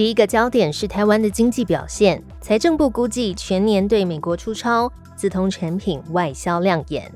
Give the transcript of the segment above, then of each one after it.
第一个焦点是台湾的经济表现。财政部估计全年对美国出超，自通产品外销亮眼。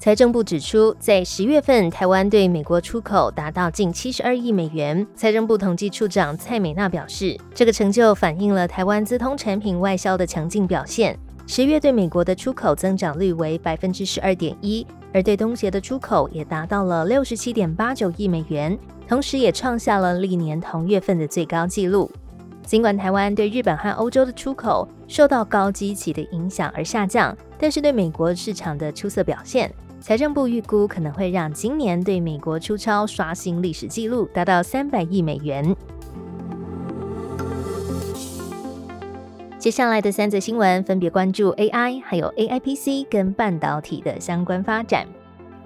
财政部指出，在十月份，台湾对美国出口达到近七十二亿美元。财政部统计处长蔡美娜表示，这个成就反映了台湾资通产品外销的强劲表现。十月对美国的出口增长率为百分之十二点一，而对东协的出口也达到了六十七点八九亿美元，同时也创下了历年同月份的最高纪录。尽管台湾对日本和欧洲的出口受到高基期的影响而下降，但是对美国市场的出色表现，财政部预估可能会让今年对美国出超刷新历史纪录，达到三百亿美元。接下来的三则新闻分别关注 AI，还有 AIPC 跟半导体的相关发展。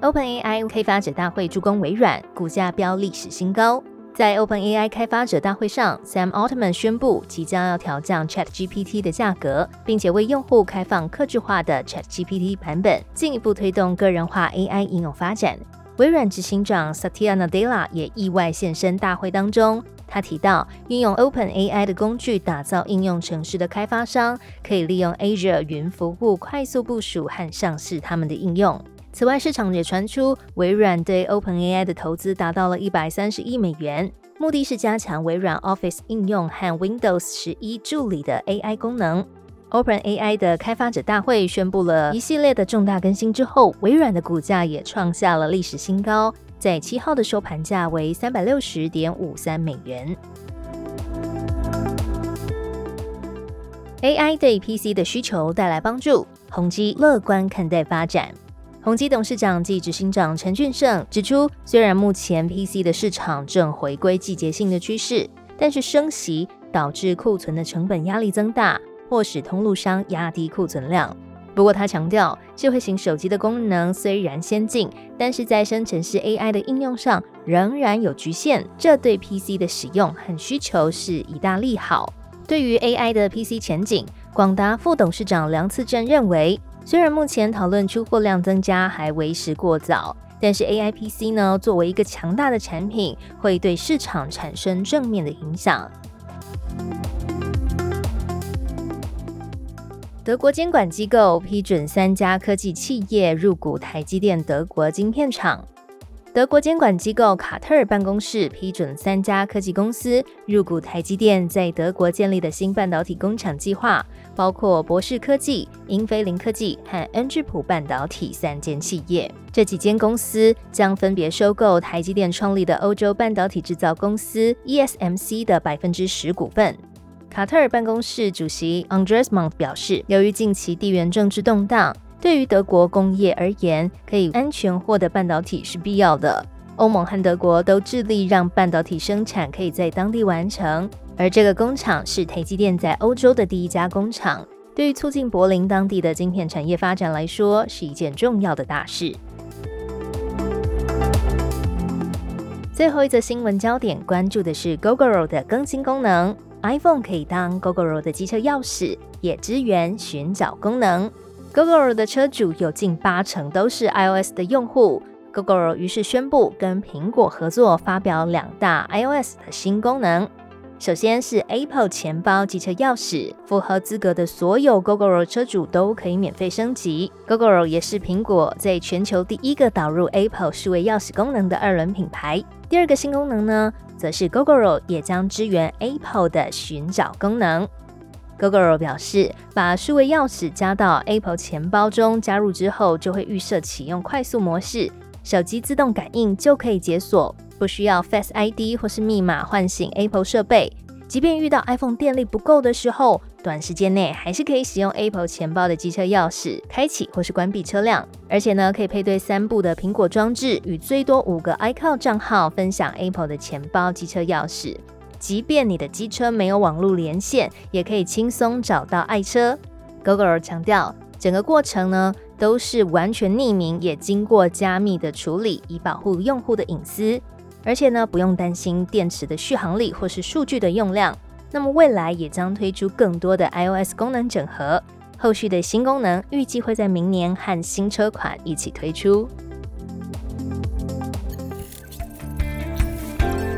OpenAI 开发者大会助攻微软，股价飙历史新高。在 OpenAI 开发者大会上，Sam Altman 宣布即将要调降 ChatGPT 的价格，并且为用户开放客制化的 ChatGPT 版本，进一步推动个人化 AI 应用发展。微软执行长 Satya Nadella 也意外现身大会当中。他提到，运用 OpenAI 的工具打造应用程式的开发商，可以利用 Azure 云服务快速部署和上市他们的应用。此外，市场也传出微软对 OpenAI 的投资达到了一百三十亿美元，目的是加强微软 Office 应用和 Windows 十一助理的 AI 功能。OpenAI 的开发者大会宣布了一系列的重大更新之后，微软的股价也创下了历史新高，在七号的收盘价为三百六十点五三美元。AI 对 PC 的需求带来帮助，宏基乐观看待发展。宏基董事长暨执行长陈俊胜指出，虽然目前 PC 的市场正回归季节性的趋势，但是升息导致库存的成本压力增大，或使通路商压低库存量。不过他强调，智慧型手机的功能虽然先进，但是在生成式 AI 的应用上仍然有局限，这对 PC 的使用和需求是一大利好。对于 AI 的 PC 前景，广达副董事长梁次正认为。虽然目前讨论出货量增加还为时过早，但是 A I P C 呢，作为一个强大的产品，会对市场产生正面的影响。德国监管机构批准三家科技企业入股台积电德国晶片厂。德国监管机构卡特尔办公室批准三家科技公司入股台积电在德国建立的新半导体工厂计划，包括博士科技、英飞凌科技和恩智浦半导体三间企业。这几间公司将分别收购台积电创立的欧洲半导体制造公司 ESMC 的百分之十股份。卡特尔办公室主席 Andres Mont 表示，由于近期地缘政治动荡。对于德国工业而言，可以安全获得半导体是必要的。欧盟和德国都致力让半导体生产可以在当地完成，而这个工厂是台积电在欧洲的第一家工厂。对于促进柏林当地的晶片产业发展来说，是一件重要的大事。最后一则新闻焦点关注的是 Gogoro 的更新功能，iPhone 可以当 Gogoro 的机车钥匙，也支援寻找功能。Google 的车主有近八成都是 iOS 的用户，Google 于是宣布跟苹果合作，发表两大 iOS 的新功能。首先是 Apple 钱包机车钥匙，符合资格的所有 Google 车主都可以免费升级。Google 也是苹果在全球第一个导入 Apple 数位钥匙功能的二轮品牌。第二个新功能呢，则是 Google 也将支援 Apple 的寻找功能。Google 表示，把数位钥匙加到 Apple 钱包中加入之后，就会预设启用快速模式，手机自动感应就可以解锁，不需要 Face ID 或是密码唤醒 Apple 设备。即便遇到 iPhone 电力不够的时候，短时间内还是可以使用 Apple 钱包的机车钥匙开启或是关闭车辆。而且呢，可以配对三部的苹果装置，与最多五个 iCloud 账号分享 Apple 的钱包机车钥匙。即便你的机车没有网络连线，也可以轻松找到爱车。Google 强调，整个过程呢都是完全匿名，也经过加密的处理，以保护用户的隐私。而且呢，不用担心电池的续航力或是数据的用量。那么未来也将推出更多的 iOS 功能整合，后续的新功能预计会在明年和新车款一起推出。